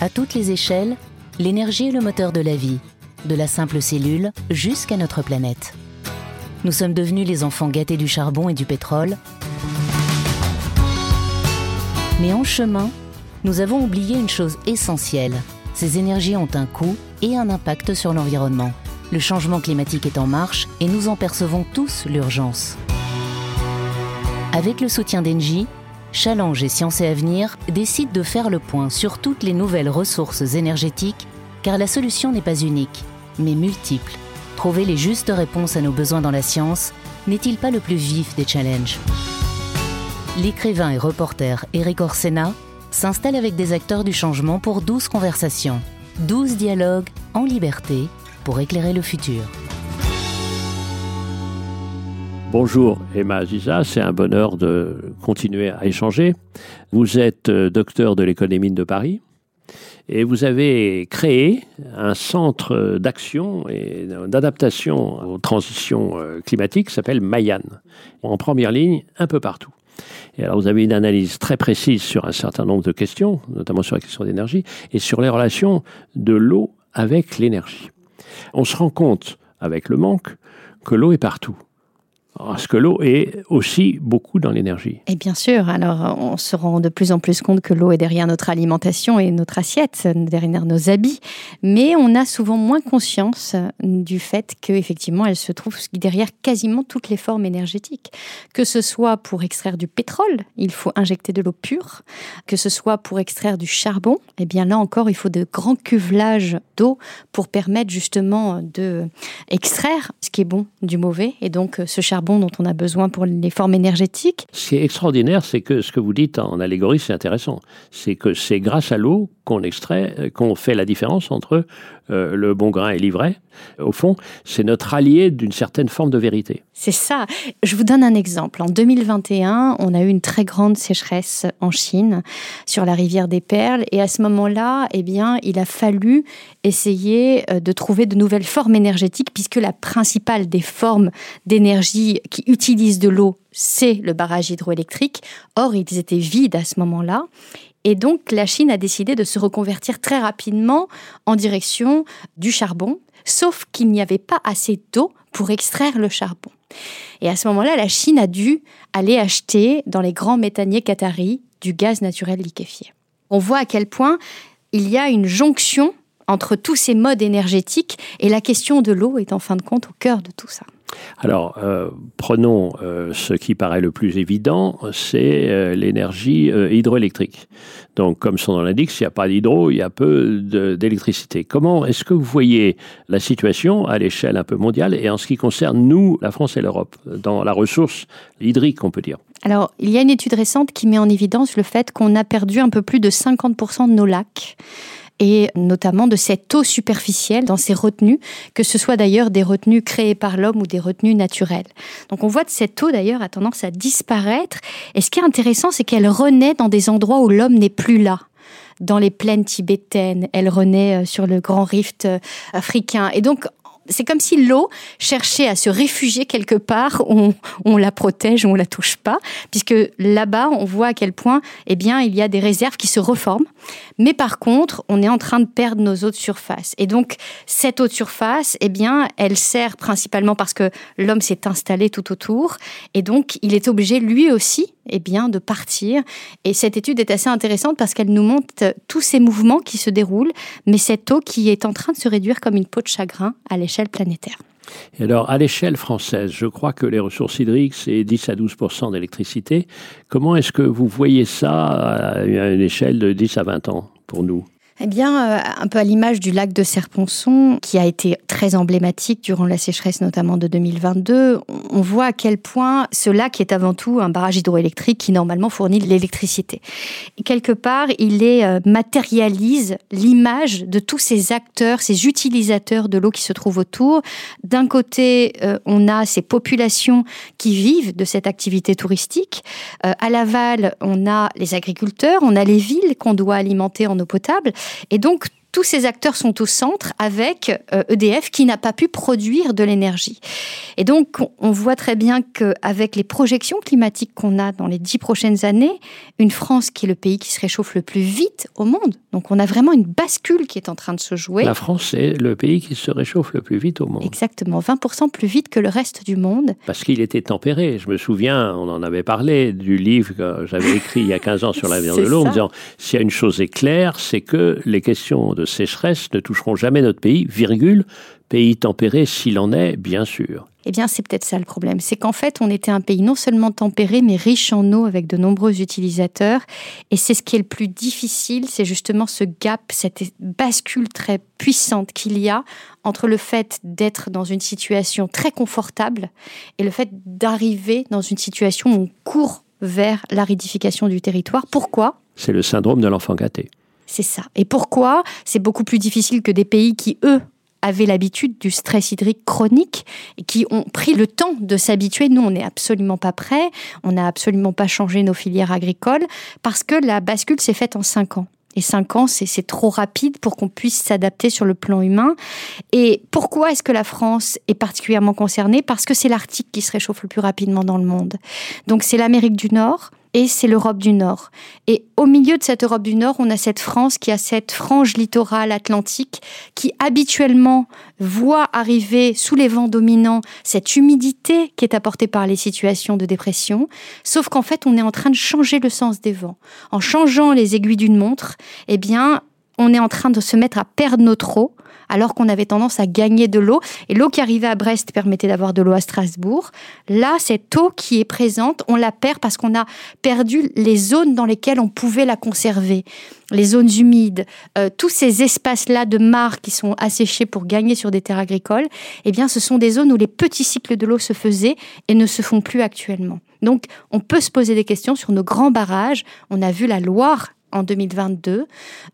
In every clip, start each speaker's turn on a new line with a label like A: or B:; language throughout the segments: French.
A: À toutes les échelles, l'énergie est le moteur de la vie, de la simple cellule jusqu'à notre planète. Nous sommes devenus les enfants gâtés du charbon et du pétrole. Mais en chemin, nous avons oublié une chose essentielle. Ces énergies ont un coût et un impact sur l'environnement. Le changement climatique est en marche et nous en percevons tous l'urgence. Avec le soutien d'Engie, Challenge et Sciences et Avenir décident de faire le point sur toutes les nouvelles ressources énergétiques, car la solution n'est pas unique, mais multiple. Trouver les justes réponses à nos besoins dans la science n'est-il pas le plus vif des challenges? L'écrivain et reporter Eric Orsena s'installe avec des acteurs du changement pour 12 conversations, 12 dialogues en liberté pour éclairer le futur.
B: Bonjour Emma Aziza, c'est un bonheur de continuer à échanger. Vous êtes euh, docteur de l'économie de Paris et vous avez créé un centre d'action et d'adaptation aux transitions euh, climatiques qui s'appelle Mayan, en première ligne un peu partout. Et alors vous avez une analyse très précise sur un certain nombre de questions, notamment sur la question d'énergie et sur les relations de l'eau avec l'énergie. On se rend compte avec le manque que l'eau est partout. Parce que l'eau est aussi beaucoup dans l'énergie.
C: Et bien sûr, alors on se rend de plus en plus compte que l'eau est derrière notre alimentation et notre assiette, derrière nos habits, mais on a souvent moins conscience du fait qu'effectivement elle se trouve derrière quasiment toutes les formes énergétiques. Que ce soit pour extraire du pétrole, il faut injecter de l'eau pure, que ce soit pour extraire du charbon, et eh bien là encore il faut de grands cuvelages d'eau pour permettre justement de ce qui est bon du mauvais, et donc ce charbon dont on a besoin pour les formes énergétiques.
B: Ce qui est extraordinaire, c'est que ce que vous dites en allégorie, c'est intéressant. C'est que c'est grâce à l'eau qu'on extrait, qu'on fait la différence entre euh, le bon grain et l'ivraie. Au fond, c'est notre allié d'une certaine forme de vérité.
C: C'est ça. Je vous donne un exemple. En 2021, on a eu une très grande sécheresse en Chine sur la rivière des Perles, et à ce moment-là, eh bien, il a fallu essayer euh, de trouver de nouvelles formes énergétiques, puisque la principale des formes d'énergie qui utilisent de l'eau c'est le barrage hydroélectrique. Or, ils étaient vides à ce moment-là. Et donc, la Chine a décidé de se reconvertir très rapidement en direction du charbon, sauf qu'il n'y avait pas assez d'eau pour extraire le charbon. Et à ce moment-là, la Chine a dû aller acheter dans les grands méthaniers qataris du gaz naturel liquéfié. On voit à quel point il y a une jonction entre tous ces modes énergétiques et la question de l'eau est en fin de compte au cœur de tout ça.
B: Alors, euh, prenons euh, ce qui paraît le plus évident, c'est euh, l'énergie hydroélectrique. Donc, comme son nom l'indique, s'il n'y a pas d'hydro, il y a peu d'électricité. Comment est-ce que vous voyez la situation à l'échelle un peu mondiale et en ce qui concerne nous, la France et l'Europe, dans la ressource hydrique, on peut dire?
C: Alors, il y a une étude récente qui met en évidence le fait qu'on a perdu un peu plus de 50% de nos lacs et notamment de cette eau superficielle dans ces retenues, que ce soit d'ailleurs des retenues créées par l'homme ou des retenues naturelles. Donc on voit que cette eau d'ailleurs a tendance à disparaître. Et ce qui est intéressant, c'est qu'elle renaît dans des endroits où l'homme n'est plus là dans les plaines tibétaines, elle renaît euh, sur le grand rift euh, africain. Et donc, c'est comme si l'eau cherchait à se réfugier quelque part où on, la protège, où on la touche pas, puisque là-bas, on voit à quel point, eh bien, il y a des réserves qui se reforment. Mais par contre, on est en train de perdre nos eaux de surface. Et donc, cette eau de surface, eh bien, elle sert principalement parce que l'homme s'est installé tout autour. Et donc, il est obligé, lui aussi, eh bien, de partir. Et cette étude est assez intéressante parce qu'elle nous montre tous ces mouvements qui se déroulent, mais cette eau qui est en train de se réduire comme une peau de chagrin à l'échelle planétaire.
B: Et alors, à l'échelle française, je crois que les ressources hydriques, c'est 10 à 12% d'électricité. Comment est-ce que vous voyez ça à une échelle de 10 à 20 ans pour nous?
C: Eh bien, euh, un peu à l'image du lac de Serponçon, qui a été très emblématique durant la sécheresse notamment de 2022, on voit à quel point ce lac est avant tout un barrage hydroélectrique qui normalement fournit l'électricité. Quelque part, il est, euh, matérialise l'image de tous ces acteurs, ces utilisateurs de l'eau qui se trouvent autour. D'un côté, euh, on a ces populations qui vivent de cette activité touristique. à l'aval, on a les agriculteurs, on a les villes qu'on doit alimenter en eau potable. Et donc, tous ces acteurs sont au centre avec EDF euh, e qui n'a pas pu produire de l'énergie. Et donc, on voit très bien qu'avec les projections climatiques qu'on a dans les dix prochaines années, une France qui est le pays qui se réchauffe le plus vite au monde. Donc, on a vraiment une bascule qui est en train de se jouer.
B: La France est le pays qui se réchauffe le plus vite au monde.
C: Exactement, 20% plus vite que le reste du monde.
B: Parce qu'il était tempéré. Je me souviens, on en avait parlé du livre que j'avais écrit il y a 15 ans sur l'avenir de l'eau, en disant s'il y a une chose est claire, c'est que les questions de sécheresse ne toucheront jamais notre pays, virgule, pays tempéré s'il en est, bien sûr.
C: Eh bien, c'est peut-être ça le problème. C'est qu'en fait, on était un pays non seulement tempéré, mais riche en eau avec de nombreux utilisateurs. Et c'est ce qui est le plus difficile, c'est justement ce gap, cette bascule très puissante qu'il y a entre le fait d'être dans une situation très confortable et le fait d'arriver dans une situation où on court vers l'aridification du territoire. Pourquoi?
B: C'est le syndrome de l'enfant gâté.
C: C'est ça. Et pourquoi c'est beaucoup plus difficile que des pays qui, eux, avaient l'habitude du stress hydrique chronique et qui ont pris le temps de s'habituer. Nous, on n'est absolument pas prêts, on n'a absolument pas changé nos filières agricoles parce que la bascule s'est faite en cinq ans. Et cinq ans, c'est trop rapide pour qu'on puisse s'adapter sur le plan humain. Et pourquoi est-ce que la France est particulièrement concernée? Parce que c'est l'Arctique qui se réchauffe le plus rapidement dans le monde. Donc c'est l'Amérique du Nord, et c'est l'Europe du Nord. Et au milieu de cette Europe du Nord, on a cette France qui a cette frange littorale atlantique qui habituellement voit arriver sous les vents dominants cette humidité qui est apportée par les situations de dépression, sauf qu'en fait, on est en train de changer le sens des vents. En changeant les aiguilles d'une montre, eh bien, on est en train de se mettre à perdre notre eau alors qu'on avait tendance à gagner de l'eau. Et l'eau qui arrivait à Brest permettait d'avoir de l'eau à Strasbourg. Là, cette eau qui est présente, on la perd parce qu'on a perdu les zones dans lesquelles on pouvait la conserver. Les zones humides, euh, tous ces espaces-là de mares qui sont asséchés pour gagner sur des terres agricoles, eh bien, ce sont des zones où les petits cycles de l'eau se faisaient et ne se font plus actuellement. Donc, on peut se poser des questions sur nos grands barrages. On a vu la Loire en 2022.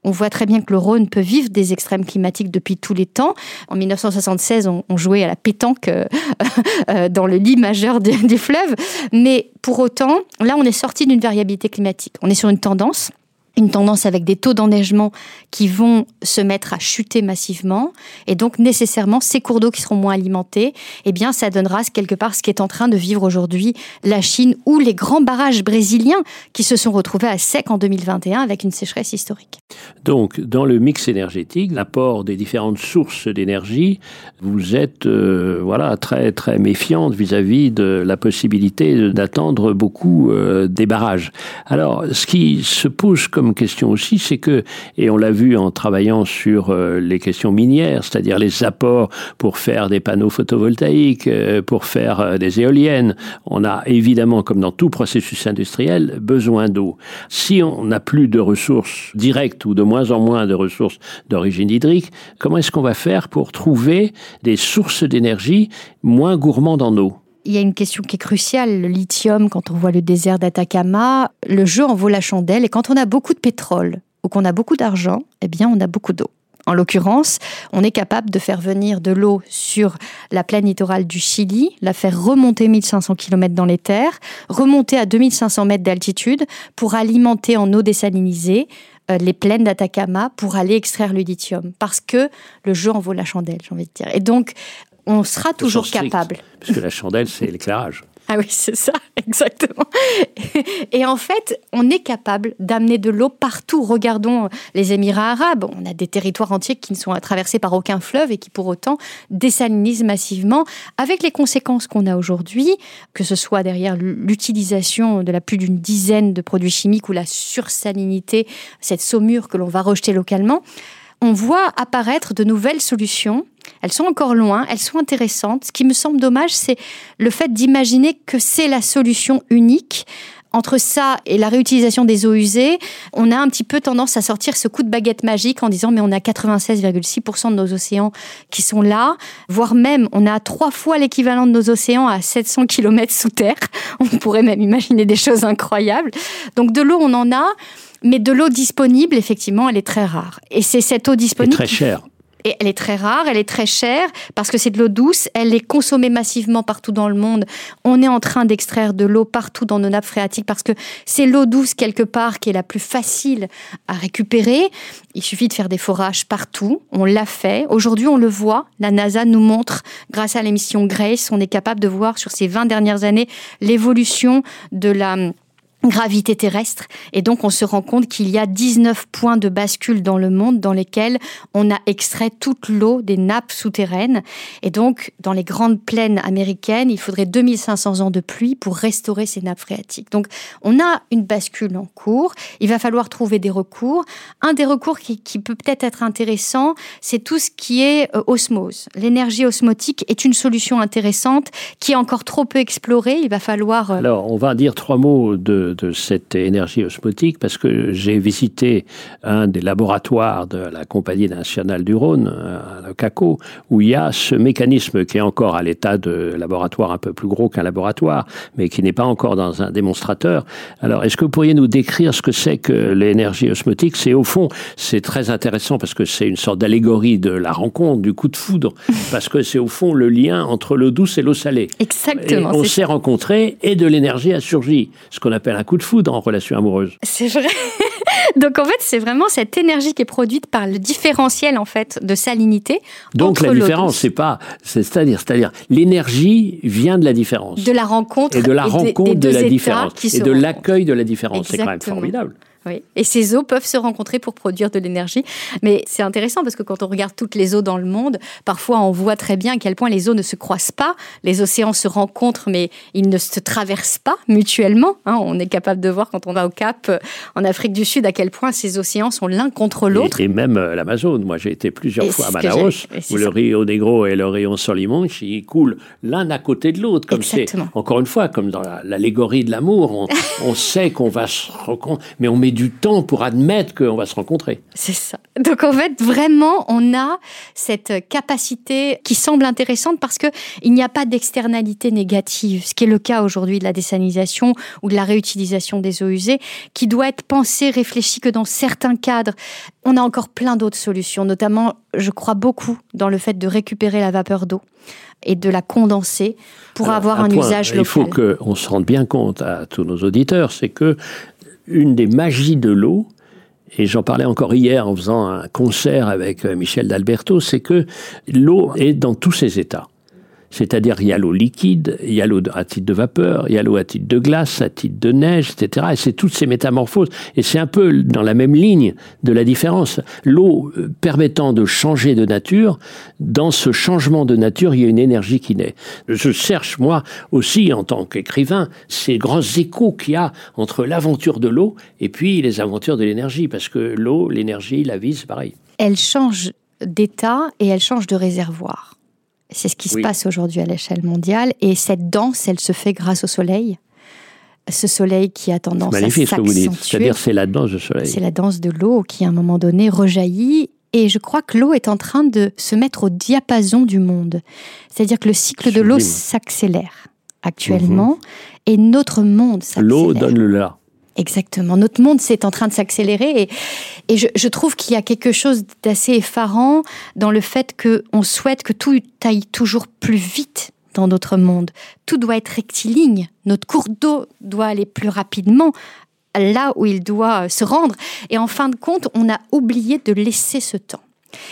C: On voit très bien que le Rhône peut vivre des extrêmes climatiques depuis tous les temps. En 1976, on, jouait à la pétanque euh, euh, dans le lit majeur du fleuve. Mais pour autant, là, on est sorti d'une variabilité climatique. On est sur une tendance une tendance avec des taux d'enneigement qui vont se mettre à chuter massivement et donc nécessairement ces cours d'eau qui seront moins alimentés, eh bien ça donnera quelque part ce qui est en train de vivre aujourd'hui la Chine ou les grands barrages brésiliens qui se sont retrouvés à sec en 2021 avec une sécheresse historique.
B: Donc dans le mix énergétique, l'apport des différentes sources d'énergie, vous êtes euh, voilà très très méfiante vis-à-vis de la possibilité d'attendre beaucoup euh, des barrages. Alors ce qui se pose comme question aussi, c'est que, et on l'a vu en travaillant sur euh, les questions minières, c'est-à-dire les apports pour faire des panneaux photovoltaïques, euh, pour faire euh, des éoliennes, on a évidemment, comme dans tout processus industriel, besoin d'eau. Si on n'a plus de ressources directes ou de moins en moins de ressources d'origine hydrique, comment est-ce qu'on va faire pour trouver des sources d'énergie moins gourmandes en eau?
C: Il y a une question qui est cruciale, le lithium, quand on voit le désert d'Atacama, le jeu en vaut la chandelle, et quand on a beaucoup de pétrole ou qu'on a beaucoup d'argent, eh bien on a beaucoup d'eau. En l'occurrence, on est capable de faire venir de l'eau sur la plaine littorale du Chili, la faire remonter 1500 km dans les terres, remonter à 2500 mètres d'altitude pour alimenter en eau désalinisée euh, les plaines d'Atacama pour aller extraire le lithium. Parce que le jeu en vaut la chandelle, j'ai envie de dire. Et donc, on sera toujours capable.
B: Parce que la chandelle, c'est l'éclairage.
C: Ah oui, c'est ça, exactement. Et en fait, on est capable d'amener de l'eau partout. Regardons les Émirats arabes. On a des territoires entiers qui ne sont traversés par aucun fleuve et qui pour autant désalinisent massivement, avec les conséquences qu'on a aujourd'hui, que ce soit derrière l'utilisation de la plus d'une dizaine de produits chimiques ou la sursalinité, cette saumure que l'on va rejeter localement on voit apparaître de nouvelles solutions. Elles sont encore loin, elles sont intéressantes. Ce qui me semble dommage, c'est le fait d'imaginer que c'est la solution unique. Entre ça et la réutilisation des eaux usées, on a un petit peu tendance à sortir ce coup de baguette magique en disant mais on a 96,6% de nos océans qui sont là, voire même on a trois fois l'équivalent de nos océans à 700 km sous terre. On pourrait même imaginer des choses incroyables. Donc de l'eau, on en a. Mais de l'eau disponible, effectivement, elle est très rare. Et c'est cette eau disponible.
B: très chère.
C: Et elle est très rare, elle est très chère parce que c'est de l'eau douce, elle est consommée massivement partout dans le monde. On est en train d'extraire de l'eau partout dans nos nappes phréatiques parce que c'est l'eau douce quelque part qui est la plus facile à récupérer. Il suffit de faire des forages partout, on l'a fait. Aujourd'hui, on le voit, la NASA nous montre, grâce à l'émission Grace, on est capable de voir sur ces 20 dernières années l'évolution de la gravité terrestre. Et donc, on se rend compte qu'il y a 19 points de bascule dans le monde dans lesquels on a extrait toute l'eau des nappes souterraines. Et donc, dans les grandes plaines américaines, il faudrait 2500 ans de pluie pour restaurer ces nappes phréatiques. Donc, on a une bascule en cours. Il va falloir trouver des recours. Un des recours qui, peut peut-être être intéressant, c'est tout ce qui est euh, osmose. L'énergie osmotique est une solution intéressante qui est encore trop peu explorée. Il va falloir...
B: Euh, Alors, on va dire trois mots de de, cette énergie osmotique parce que j'ai visité un des laboratoires de la Compagnie nationale du Rhône, à le CACO, où il y a ce mécanisme qui est encore à l'état de laboratoire un peu plus gros qu'un laboratoire, mais qui n'est pas encore dans un démonstrateur. Alors, est-ce que vous pourriez nous décrire ce que c'est que l'énergie osmotique? C'est au fond, c'est très intéressant parce que c'est une sorte d'allégorie de la rencontre, du coup de foudre, parce que c'est au fond le lien entre l'eau douce et l'eau salée.
C: Exactement.
B: on s'est rencontrés et de l'énergie a surgi, ce qu'on appelle un coup de foudre en relation amoureuse.
C: C'est vrai. Donc en fait, c'est vraiment cette énergie qui est produite par le différentiel en fait de salinité.
B: Donc la différence, c'est pas, c'est-à-dire, c'est-à-dire l'énergie vient de la différence.
C: De la rencontre
B: et de la rencontre de la différence et de l'accueil de la différence. C'est quand même formidable.
C: Oui. Et ces eaux peuvent se rencontrer pour produire de l'énergie. Mais c'est intéressant parce que quand on regarde toutes les eaux dans le monde, parfois on voit très bien à quel point les eaux ne se croisent pas. Les océans se rencontrent, mais ils ne se traversent pas mutuellement. Hein. on est capable de voir quand on va au Cap, euh, en Afrique du Sud, à quel point ces océans sont l'un contre l'autre.
B: Et, même euh, l'Amazone. Moi, j'ai été plusieurs fois à Manaus, où le Rio Negro et le Rio Solimon, ils coulent l'un à côté de l'autre. Comme c'est, encore une fois, comme dans l'allégorie de l'amour, on, on sait qu'on va se rencontrer, mais on met du temps pour admettre qu'on va se rencontrer.
C: C'est ça. Donc en fait, vraiment, on a cette capacité qui semble intéressante parce que il n'y a pas d'externalité négative, ce qui est le cas aujourd'hui de la désalinisation ou de la réutilisation des eaux usées, qui doit être pensée, réfléchie que dans certains cadres. On a encore plein d'autres solutions, notamment, je crois beaucoup dans le fait de récupérer la vapeur d'eau et de la condenser pour avoir un, usage local.
B: Il faut qu'on se rende bien compte à tous nos auditeurs, c'est que une des magies de l'eau, et j'en parlais encore hier en faisant un concert avec euh, Michel d'Alberto, c'est que l'eau est dans tous ses états. C'est-à-dire, il y a l'eau liquide, il y a l'eau à titre de vapeur, il y a l'eau à titre de glace, à titre de neige, etc. Et c'est toutes ces métamorphoses. Et c'est un peu dans la même ligne de la différence. L'eau euh, permettant de changer de nature, dans ce changement de nature, il y a une énergie qui naît. Je cherche, moi aussi, en tant qu'écrivain, ces grands échos qu'il y a entre l'aventure de l'eau et puis les aventures de l'énergie. Parce que l'eau, l'énergie, la vie, c'est pareil.
C: Elle change d'état et elle change de réservoir. C'est ce qui se passe aujourd'hui à l'échelle mondiale. Et cette danse, elle se fait grâce au soleil. Ce soleil qui a tendance à s'accentuer.
B: C'est-à-dire, c'est la danse du soleil.
C: C'est la danse de l'eau qui, à un moment donné, rejaillit. Et je crois que l'eau est en train de se mettre au diapason du monde. C'est-à-dire que le cycle de l'eau s'accélère actuellement mhm. et notre monde s'accélère.
B: L'eau donne le là.
C: Exactement. Notre monde, c'est en train de s'accélérer et, je, je, trouve qu'il y a quelque chose d'assez effarant dans le fait qu'on souhaite que tout aille toujours plus vite dans notre monde. Tout doit être rectiligne. Notre cours d'eau doit aller plus rapidement là où il doit se rendre. Et en fin de compte, on a oublié de laisser ce temps.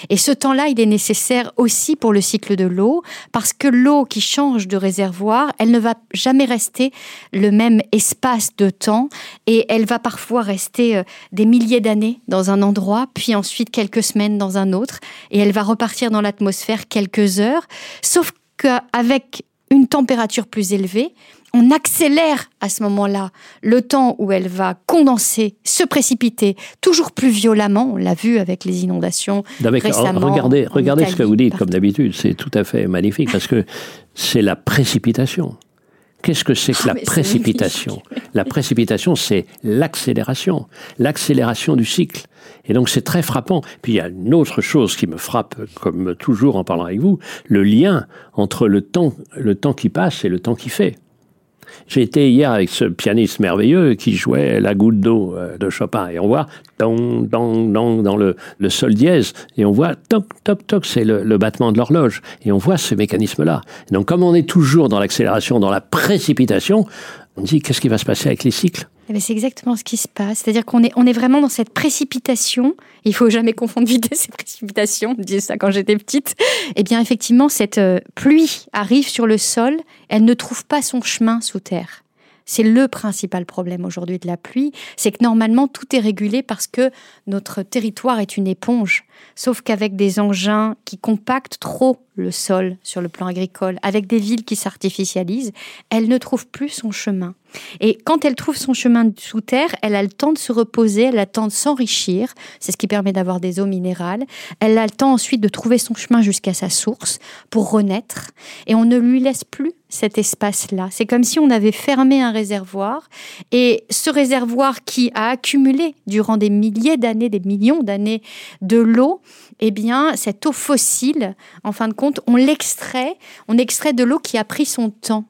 C: Et ce temps-là, il est nécessaire aussi pour le cycle de l'eau, parce que l'eau qui change de réservoir, elle ne va jamais rester le même espace de temps, et elle va parfois rester euh, des milliers d'années dans un endroit, puis ensuite quelques semaines dans un autre, et elle va repartir dans l'atmosphère quelques heures, sauf qu'avec une température plus élevée, on accélère à ce moment-là le temps où elle va condenser, se précipiter toujours plus violemment. On l'a vu avec les inondations récemment.
B: Regardez, regardez ce que vous dites, comme d'habitude, c'est tout à fait magnifique parce que c'est la précipitation. Qu'est-ce que c'est que ah, la précipitation? La précipitation, c'est l'accélération, l'accélération du cycle. Et donc c'est très frappant. Puis il y a une autre chose qui me frappe, comme toujours en parlant avec vous, le lien entre le temps, le temps qui passe et le temps qui fait. J'ai été hier avec ce pianiste merveilleux qui jouait la goutte d'eau euh, de Chopin. Et on voit dans le, le sol dièse. Et on voit toc, toc, toc, c'est le, le, battement de l'horloge. Et on voit ce mécanisme-là. Donc comme on est toujours dans l'accélération, dans la précipitation, on dit qu'est-ce qui va se passer avec les cycles?
C: Eh ben, c'est exactement ce qui se passe. C'est-à-dire qu'on est, on est vraiment dans cette précipitation. Il faut jamais confondre vitesse et précipitation. Je disais ça quand j'étais petite. Eh bien, effectivement, cette euh, pluie arrive sur le sol. Elle ne trouve pas son chemin sous terre. C'est le principal problème aujourd'hui de la pluie, c'est que normalement tout est régulé parce que notre territoire est une éponge. Sauf qu'avec des engins qui compactent trop le sol sur le plan agricole, avec des villes qui s'artificialisent, elle ne trouve plus son chemin. Et quand elle trouve son chemin sous terre, elle a le temps de se reposer, elle a le temps de s'enrichir, c'est ce qui permet d'avoir des eaux minérales, elle a le temps ensuite de trouver son chemin jusqu'à sa source pour renaître, et on ne lui laisse plus cet espace-là. C'est comme si on avait fermé un réservoir, et ce réservoir qui a accumulé durant des milliers d'années, des millions d'années de l'eau, eh bien, cette eau fossile, en fin de compte, on l'extrait, on extrait de l'eau qui a pris son temps.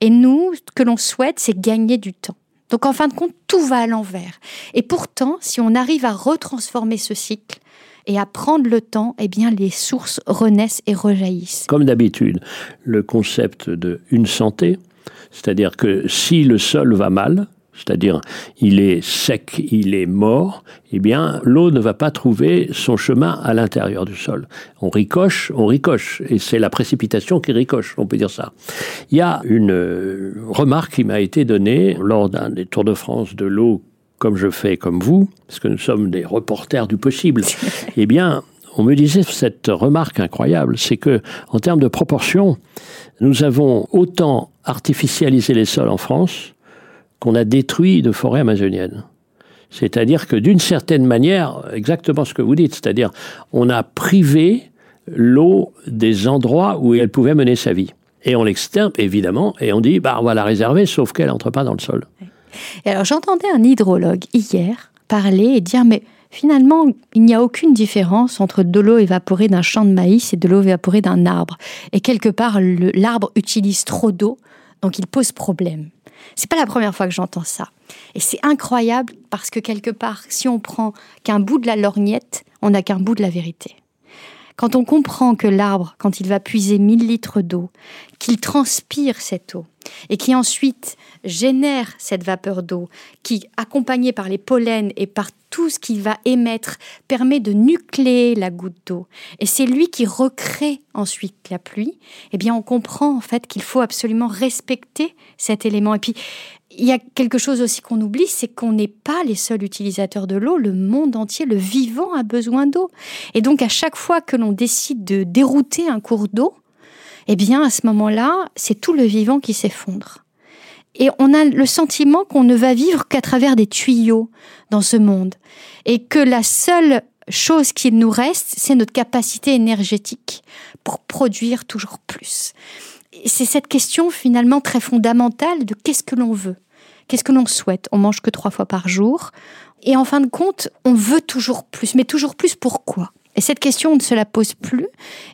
C: Et nous, ce que l'on souhaite, c'est gagner du temps. Donc, en fin de compte, tout va à l'envers. Et pourtant, si on arrive à retransformer ce cycle, et à prendre le temps, eh bien, les sources renaissent et rejaillissent.
B: Comme d'habitude, le concept de une santé, c'est-à-dire que si le sol va mal, c'est-à-dire il est sec, il est mort, eh bien l'eau ne va pas trouver son chemin à l'intérieur du sol. On ricoche, on ricoche, et c'est la précipitation qui ricoche, on peut dire ça. Il y a une euh, remarque qui m'a été donnée lors d'un des Tours de France de l'eau, comme je fais comme vous, parce que nous sommes des reporters du possible. eh bien, on me disait cette remarque incroyable, c'est que en termes de proportion, nous avons autant artificialisé les sols en France qu'on a détruit de forêts amazoniennes. C'est-à-dire que d'une certaine manière, exactement ce que vous dites, c'est-à-dire on a privé l'eau des endroits où elle pouvait mener sa vie. Et on l'extirpe, évidemment, et on dit, bah, on va la réserver, sauf qu'elle n'entre pas dans le sol.
C: Et alors j'entendais un hydrologue hier parler et dire, mais finalement, il n'y a aucune différence entre de l'eau évaporée d'un champ de maïs et de l'eau évaporée d'un arbre. Et quelque part, l'arbre utilise trop d'eau, donc il pose problème. C'est pas la première fois que j'entends ça. Et c'est incroyable parce que quelque part, si on prend qu'un bout de la lorgnette, on n'a qu'un bout de la vérité. Quand on comprend que l'arbre, quand il va puiser 1000 litres d'eau, qu'il transpire cette eau et qui ensuite génère cette vapeur d'eau, qui, accompagnée par les pollens et par tout ce qu'il va émettre, permet de nucléer la goutte d'eau, et c'est lui qui recrée ensuite la pluie, eh bien on comprend en fait qu'il faut absolument respecter cet élément. Et puis il y a quelque chose aussi qu'on oublie, c'est qu'on n'est pas les seuls utilisateurs de l'eau. Le monde entier, le vivant a besoin d'eau. Et donc, à chaque fois que l'on décide de dérouter un cours d'eau, eh bien, à ce moment-là, c'est tout le vivant qui s'effondre. Et on a le sentiment qu'on ne va vivre qu'à travers des tuyaux dans ce monde. Et que la seule chose qui nous reste, c'est notre capacité énergétique pour produire toujours plus c'est cette question finalement très fondamentale de qu'est-ce que l'on veut, qu'est-ce que l'on souhaite? On mange que trois fois par jour, et en fin de compte, on veut toujours plus, mais toujours plus pourquoi? Et cette question, on ne se la pose plus,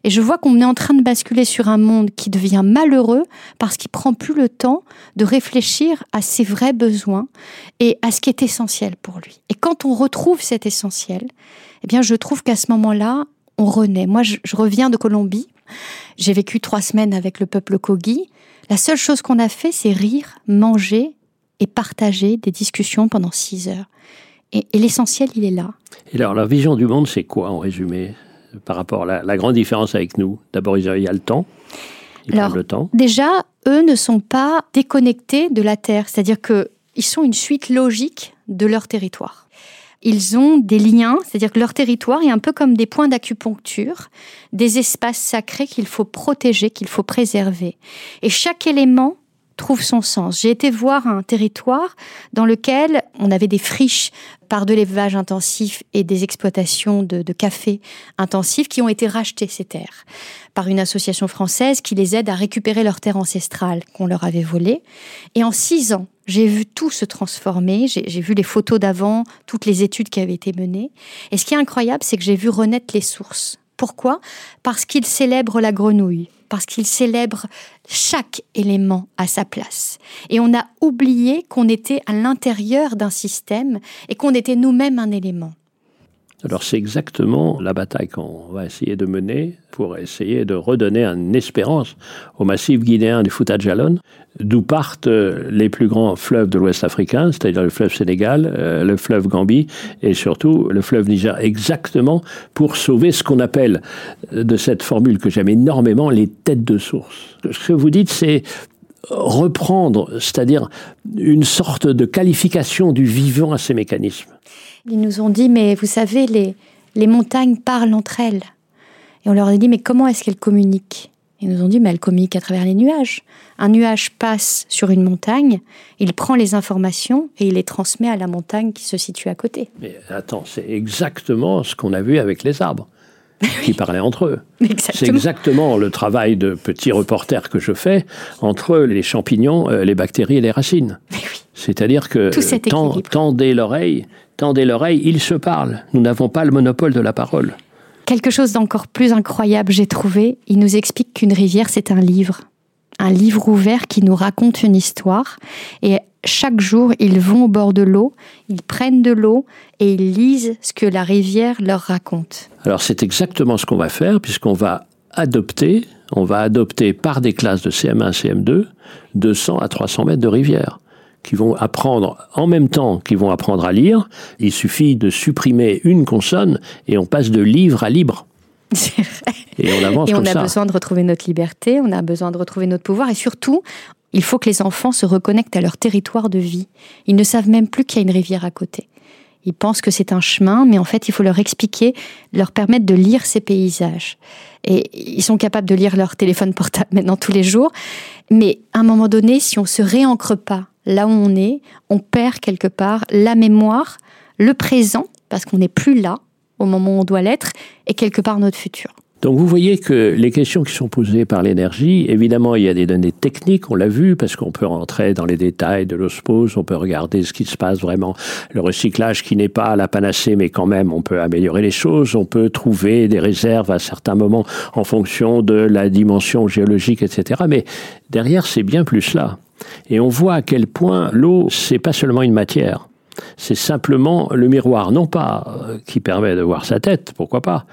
C: et je vois qu'on est en train de basculer sur un monde qui devient malheureux parce qu'il prend plus le temps de réfléchir à ses vrais besoins et à ce qui est essentiel pour lui. Et quand on retrouve cet essentiel, eh bien, je trouve qu'à ce moment-là, on renaît. Moi, je reviens de Colombie j'ai vécu trois semaines avec le peuple Kogi. La seule chose qu'on a fait, c'est rire, manger et partager des discussions pendant six heures. Et, l'essentiel, il est là.
B: Et alors, la vision du monde, c'est quoi en résumé par rapport à la, grande différence avec nous? D'abord, il y a le temps.
C: Ils alors, le temps. déjà, eux ne sont pas déconnectés de la Terre, c'est-à-dire qu'ils sont une suite logique de leur territoire ils ont des liens, c'est-à-dire que leur territoire est un peu comme des points d'acupuncture, des espaces sacrés qu'il faut protéger, qu'il faut préserver. Et chaque élément trouve son sens. J'ai été voir un territoire dans lequel on avait des friches par de l'élevage intensif et des exploitations de, café intensifs qui ont été rachetées ces terres par une association française qui les aide à récupérer leurs terres ancestrales qu'on leur avait volées. Et en six ans, j'ai vu tout se transformer, j'ai vu les photos d'avant, toutes les études qui avaient été menées. Et ce qui est incroyable, c'est que j'ai vu renaître les sources. Pourquoi? Parce qu'ils célèbrent la grenouille. Parce qu'il célèbre chaque élément à sa place. Et on a oublié qu'on était à l'intérieur d'un système et qu'on était nous-mêmes un élément.
B: Alors c'est exactement la bataille qu'on va essayer de mener pour essayer de redonner une espérance au massif guinéen du Fouta Djallon, d'où partent les plus grands fleuves de l'Ouest africain, c'est-à-dire le fleuve Sénégal, euh, le fleuve Gambie et surtout le fleuve Niger, exactement pour sauver ce qu'on appelle, euh, de cette formule que j'aime énormément, les têtes de source. Ce que vous dites, c'est reprendre, c'est-à-dire une sorte de qualification du vivant à ces mécanismes.
C: Ils nous ont dit, mais vous savez, les, montagnes parlent entre elles. Et on leur a dit, mais comment est-ce qu'elles communiquent? Ils nous ont dit, mais elles communiquent à travers les nuages. Un nuage passe sur une montagne, il prend les informations et il les transmet à la montagne qui se situe à côté.
B: Mais attends, c'est exactement ce qu'on a vu avec les arbres qui parlaient entre eux. C'est exactement le travail de petit reporter que je fais entre les champignons, euh, les bactéries et les racines. C'est-à-dire que tendez l'oreille, tendez l'oreille, ils se parlent. Nous n'avons pas le monopole de la parole.
C: Quelque chose d'encore plus incroyable, j'ai trouvé. Il nous explique qu'une rivière, c'est un livre. Un livre ouvert qui nous raconte une histoire. Et chaque jour, ils vont au bord de l'eau, ils prennent de l'eau et ils lisent ce que la rivière leur raconte.
B: Alors c'est exactement ce qu'on va faire puisqu'on va adopter, on va adopter par des classes de CM1, CM2, 200 à 300 mètres de rivière qui vont apprendre en même temps qu'ils vont apprendre à lire. Il suffit de supprimer une consonne et on passe de livre à libre.
C: Et on avance et on a besoin de retrouver notre liberté, on a besoin de retrouver notre pouvoir et surtout, il faut que les enfants se reconnectent à leur territoire de vie. Ils ne savent même plus qu'il y a une rivière à côté. Ils pensent que c'est un chemin, mais en fait, il faut leur expliquer, leur permettre de lire ces paysages. Et ils sont capables de lire leur téléphone portable maintenant tous les jours. Mais à un moment donné, si on se réancre pas là où on est, on perd quelque part la mémoire, le présent, parce qu'on n'est plus là au moment où on doit l'être, et quelque part notre futur.
B: Donc vous voyez que les questions qui sont posées par l'énergie, évidemment il y a des données techniques, on l'a vu, parce qu'on peut rentrer dans les détails de l'osmose, on peut regarder ce qui se passe vraiment, le recyclage qui n'est pas la panacée, mais quand même on peut améliorer les choses, on peut trouver des réserves à certains moments en fonction de la dimension géologique, etc. Mais derrière c'est bien plus cela. Et on voit à quel point l'eau, c'est pas seulement une matière. C'est simplement le miroir, non pas euh, qui permet de voir sa tête, pourquoi pas,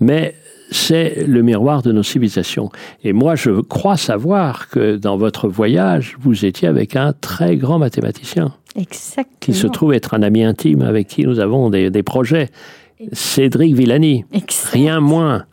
B: mais c'est le miroir de nos civilisations. Et moi, je crois savoir que dans votre voyage, vous étiez avec un très grand mathématicien.
C: Exactement.
B: Qui se trouve être un ami intime avec qui nous avons des, projets. Cédric Villani. Rien moins.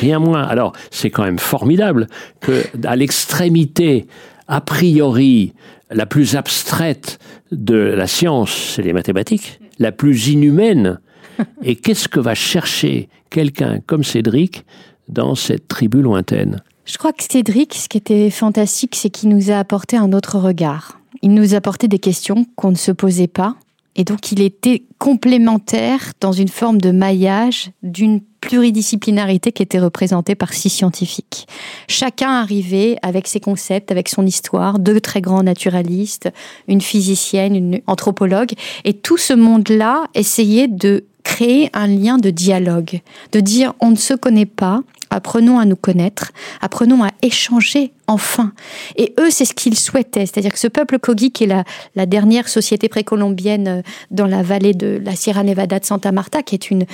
B: Rien moins. Alors, c'est quand même formidable que, à l'extrémité, a priori, la plus abstraite de la science, c'est les mathématiques. La plus inhumaine, Et qu'est-ce que va chercher quelqu'un comme Cédric dans cette tribu lointaine?
C: Je crois que Cédric, ce qui était fantastique, c'est qu'il nous a apporté un autre regard. Il nous a apporté des questions qu'on ne se posait pas. Et donc il était complémentaire dans une forme de maillage d'une pluridisciplinarité qui était représentée par six scientifiques. Chacun arrivait avec ses concepts, avec son histoire, deux très grands naturalistes, une physicienne, une anthropologue, et tout ce monde-là essayait de créer un lien de dialogue, de dire on ne se connaît pas, apprenons à nous connaître, apprenons à échanger enfin. Et eux, c'est ce qu'ils souhaitaient, c'est-à-dire que ce peuple Kogi, qui est la, dernière société précolombienne euh, dans la vallée de la Sierra Nevada de Santa Marta, qui est une,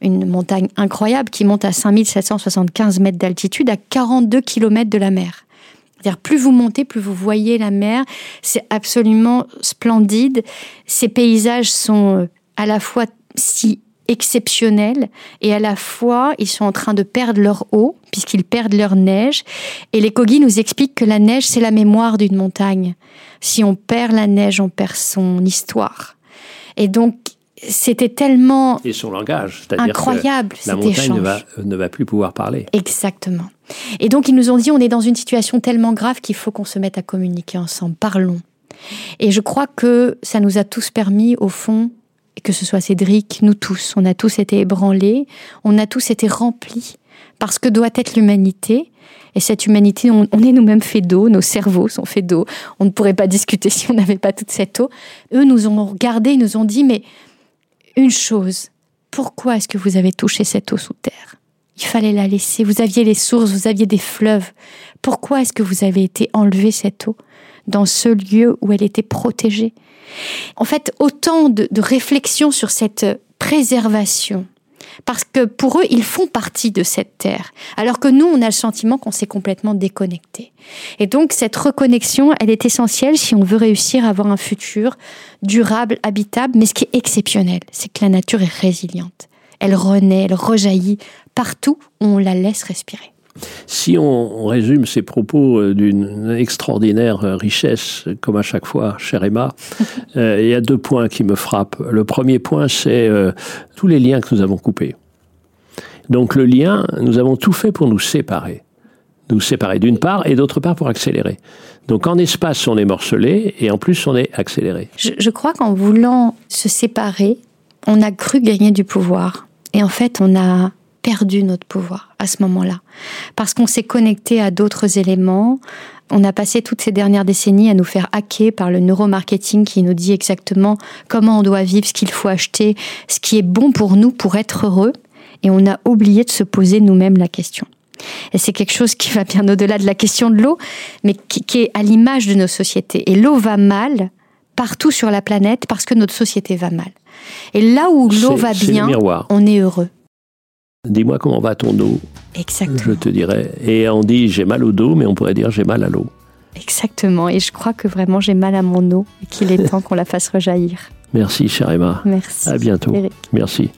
C: une montagne incroyable, qui monte à 5775 mètres d'altitude, à 42 kilomètres de la mer. C'est-à-dire, plus vous montez, plus vous voyez la mer. C'est absolument splendide. Ces paysages sont euh, à la fois si exceptionnels et à la fois ils sont en train de perdre leur eau puisqu'ils perdent leur neige et les Kogi nous expliquent que la neige c'est la mémoire d'une montagne. Si on perd la neige, on perd son histoire. Et donc c'était tellement
B: et son langage,
C: incroyable.
B: Que la montagne ne va, ne va, plus pouvoir parler.
C: Exactement. Et donc ils nous ont dit on est dans une situation tellement grave qu'il faut qu'on se mette à communiquer ensemble. Parlons. Et je crois que ça nous a tous permis, au fond, que ce soit Cédric, nous tous, on a tous été ébranlés, on a tous été remplis par ce que doit être l'humanité. Et cette humanité, on, est nous-mêmes faits d'eau, nos cerveaux sont faits d'eau. On ne pourrait pas discuter si on n'avait pas toute cette eau. Eux nous ont regardés, nous ont dit, mais une chose, pourquoi est-ce que vous avez touché cette eau sous terre? Il fallait la laisser. Vous aviez les sources, vous aviez des fleuves. Pourquoi est-ce que vous avez été enlever cette eau dans ce lieu où elle était protégée? En fait, autant de, réflexions sur cette préservation. Parce que pour eux, ils font partie de cette terre. Alors que nous, on a le sentiment qu'on s'est complètement déconnecté. Et donc, cette reconnexion, elle est essentielle si on veut réussir à avoir un futur durable, habitable. Mais ce qui est exceptionnel, c'est que la nature est résiliente. Elle renaît, elle rejaillit partout où on la laisse respirer.
B: Si on, résume ces propos euh, d'une extraordinaire euh, richesse, comme à chaque fois, cher Emma, euh, il y a deux points qui me frappent. Le premier point, c'est tous les liens que nous avons coupés. Donc le lien, nous avons tout fait pour nous séparer. Nous séparer d'une part et d'autre part pour accélérer. Donc en espace, on est morcelé et en plus, on est accéléré.
C: Je, je crois qu'en voulant se séparer, on a cru gagner du pouvoir. Et en fait, on a perdu notre pouvoir à ce moment-là. Parce qu'on s'est connecté à d'autres éléments. On a passé toutes ces dernières décennies à nous faire hacker par le neuromarketing qui nous dit exactement comment on doit vivre, ce qu'il faut acheter, ce qui est bon pour nous pour être heureux. Et on a oublié de se poser nous-mêmes la question. Et c'est quelque chose qui va bien au-delà de la question de l'eau, mais qui, qui est à l'image de nos sociétés. Et l'eau va mal partout sur la planète parce que notre société va mal. Et là où l'eau va bien, on est heureux.
B: Dis-moi comment va ton dos.
C: Exactement.
B: Je te dirais. Et on dit j'ai mal au dos, mais on pourrait dire j'ai mal à l'eau.
C: Exactement. Et je crois que vraiment j'ai mal à mon eau et qu'il est temps qu'on la fasse rejaillir.
B: Merci, cher Emma.
C: Merci.
B: À bientôt. Merci.